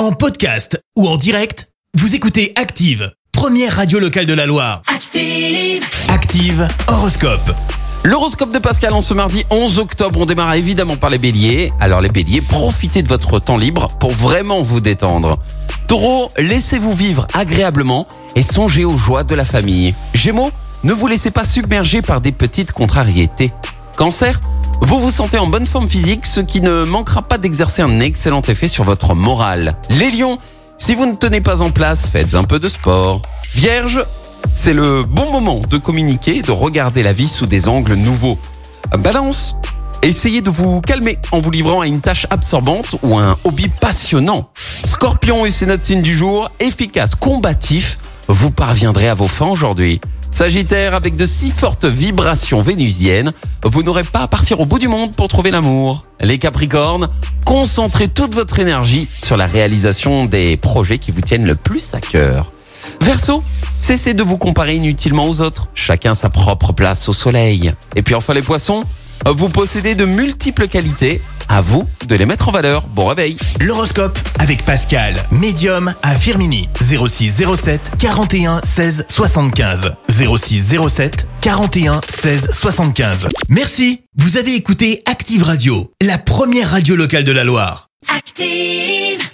En podcast ou en direct, vous écoutez Active, première radio locale de la Loire. Active. Active Horoscope. L'horoscope de Pascal en ce mardi 11 octobre, on démarre évidemment par les béliers. Alors les béliers, profitez de votre temps libre pour vraiment vous détendre. Taureau, laissez-vous vivre agréablement et songez aux joies de la famille. Gémeaux, ne vous laissez pas submerger par des petites contrariétés. Cancer, vous vous sentez en bonne forme physique, ce qui ne manquera pas d'exercer un excellent effet sur votre morale. Les lions, si vous ne tenez pas en place, faites un peu de sport. Vierge, c'est le bon moment de communiquer de regarder la vie sous des angles nouveaux. Balance, essayez de vous calmer en vous livrant à une tâche absorbante ou à un hobby passionnant. Scorpion et c'est notre signe du jour, efficace, combatif, vous parviendrez à vos fins aujourd'hui. Sagittaire, avec de si fortes vibrations vénusiennes, vous n'aurez pas à partir au bout du monde pour trouver l'amour. Les Capricornes, concentrez toute votre énergie sur la réalisation des projets qui vous tiennent le plus à cœur. Verseau, cessez de vous comparer inutilement aux autres. Chacun sa propre place au soleil. Et puis enfin les poissons, vous possédez de multiples qualités. À vous de les mettre en valeur. Bon réveil. L'horoscope avec Pascal, médium à Firmini. 06 07 41 16 75. 06 07 41 16 75. Merci. Vous avez écouté Active Radio, la première radio locale de la Loire. Active.